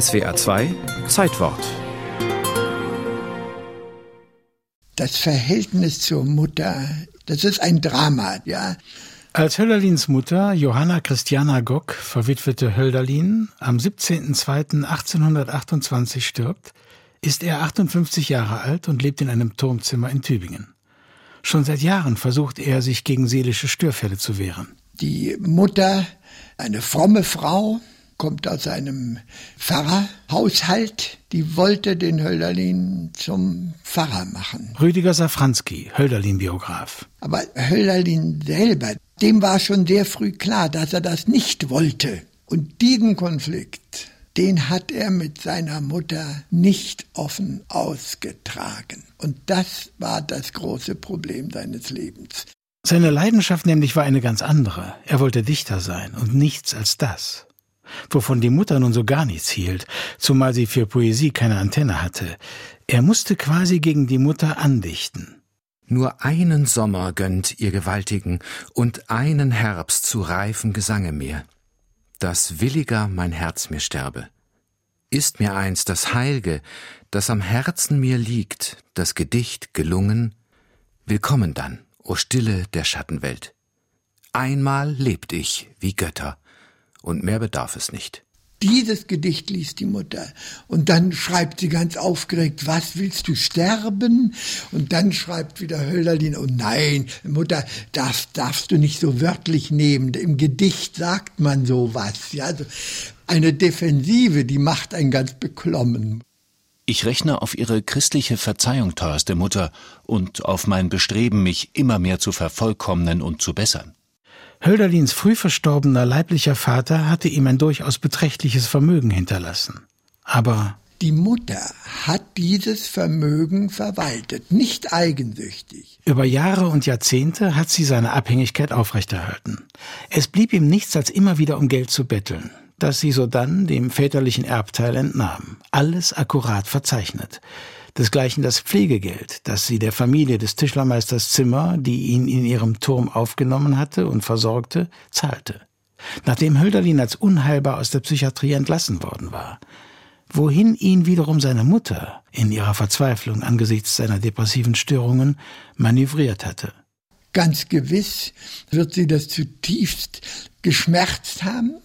SWA 2 Zeitwort. Das Verhältnis zur Mutter, das ist ein Drama, ja. Als Hölderlins Mutter Johanna Christiana Gock, verwitwete Hölderlin, am 17.02.1828 stirbt, ist er 58 Jahre alt und lebt in einem Turmzimmer in Tübingen. Schon seit Jahren versucht er, sich gegen seelische Störfälle zu wehren. Die Mutter, eine fromme Frau, kommt aus einem Pfarrerhaushalt, die wollte den Hölderlin zum Pfarrer machen. Rüdiger Safranski, Hölderlin-Biograf. Aber Hölderlin selber, dem war schon sehr früh klar, dass er das nicht wollte. Und diesen Konflikt, den hat er mit seiner Mutter nicht offen ausgetragen. Und das war das große Problem seines Lebens. Seine Leidenschaft nämlich war eine ganz andere. Er wollte Dichter sein und nichts als das. Wovon die Mutter nun so gar nichts hielt, zumal sie für Poesie keine Antenne hatte. Er musste quasi gegen die Mutter andichten. Nur einen Sommer gönnt ihr Gewaltigen und einen Herbst zu reifen Gesange mir, dass williger mein Herz mir sterbe. Ist mir eins das Heilge, das am Herzen mir liegt, das Gedicht gelungen, willkommen dann, o Stille der Schattenwelt. Einmal lebt ich wie Götter, und mehr bedarf es nicht. Dieses Gedicht liest die Mutter und dann schreibt sie ganz aufgeregt, was willst du sterben? Und dann schreibt wieder Hölderlin, oh nein, Mutter, das darfst du nicht so wörtlich nehmen. Im Gedicht sagt man sowas. Ja, also eine Defensive, die macht einen ganz beklommen. Ich rechne auf Ihre christliche Verzeihung, teuerste Mutter, und auf mein Bestreben, mich immer mehr zu vervollkommnen und zu bessern. Hölderlins früh verstorbener leiblicher Vater hatte ihm ein durchaus beträchtliches Vermögen hinterlassen. Aber die Mutter hat dieses Vermögen verwaltet, nicht eigensüchtig. Über Jahre und Jahrzehnte hat sie seine Abhängigkeit aufrechterhalten. Es blieb ihm nichts, als immer wieder um Geld zu betteln, das sie sodann dem väterlichen Erbteil entnahm. Alles akkurat verzeichnet. Desgleichen das Pflegegeld, das sie der Familie des Tischlermeisters Zimmer, die ihn in ihrem Turm aufgenommen hatte und versorgte, zahlte. Nachdem Hölderlin als unheilbar aus der Psychiatrie entlassen worden war, wohin ihn wiederum seine Mutter in ihrer Verzweiflung angesichts seiner depressiven Störungen manövriert hatte. Ganz gewiss wird sie das zutiefst geschmerzt haben,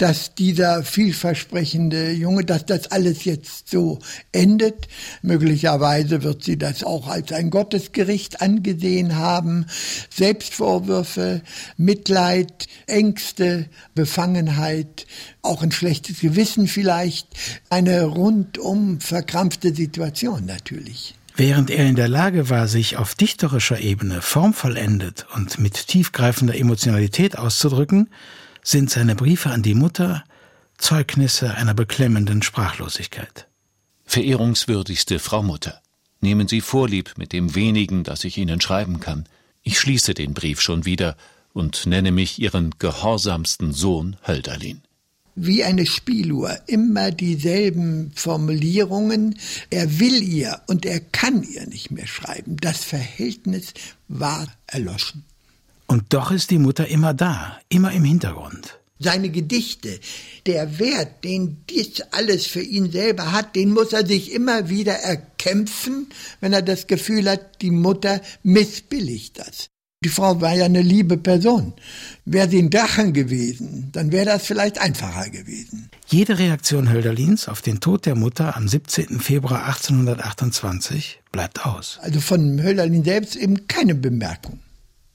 dass dieser vielversprechende Junge, dass das alles jetzt so endet. Möglicherweise wird sie das auch als ein Gottesgericht angesehen haben. Selbstvorwürfe, Mitleid, Ängste, Befangenheit, auch ein schlechtes Gewissen vielleicht. Eine rundum verkrampfte Situation natürlich. Während er in der Lage war, sich auf dichterischer Ebene formvollendet und mit tiefgreifender Emotionalität auszudrücken, sind seine Briefe an die Mutter Zeugnisse einer beklemmenden Sprachlosigkeit. Verehrungswürdigste Frau Mutter, nehmen Sie Vorlieb mit dem wenigen, das ich Ihnen schreiben kann. Ich schließe den Brief schon wieder und nenne mich Ihren gehorsamsten Sohn Hölderlin wie eine Spieluhr, immer dieselben Formulierungen. Er will ihr und er kann ihr nicht mehr schreiben. Das Verhältnis war erloschen. Und doch ist die Mutter immer da, immer im Hintergrund. Seine Gedichte, der Wert, den dies alles für ihn selber hat, den muss er sich immer wieder erkämpfen, wenn er das Gefühl hat, die Mutter missbilligt das. Die Frau war ja eine liebe Person. Wäre sie ein Drachen gewesen, dann wäre das vielleicht einfacher gewesen. Jede Reaktion Hölderlins auf den Tod der Mutter am 17. Februar 1828 bleibt aus. Also von Hölderlin selbst eben keine Bemerkung.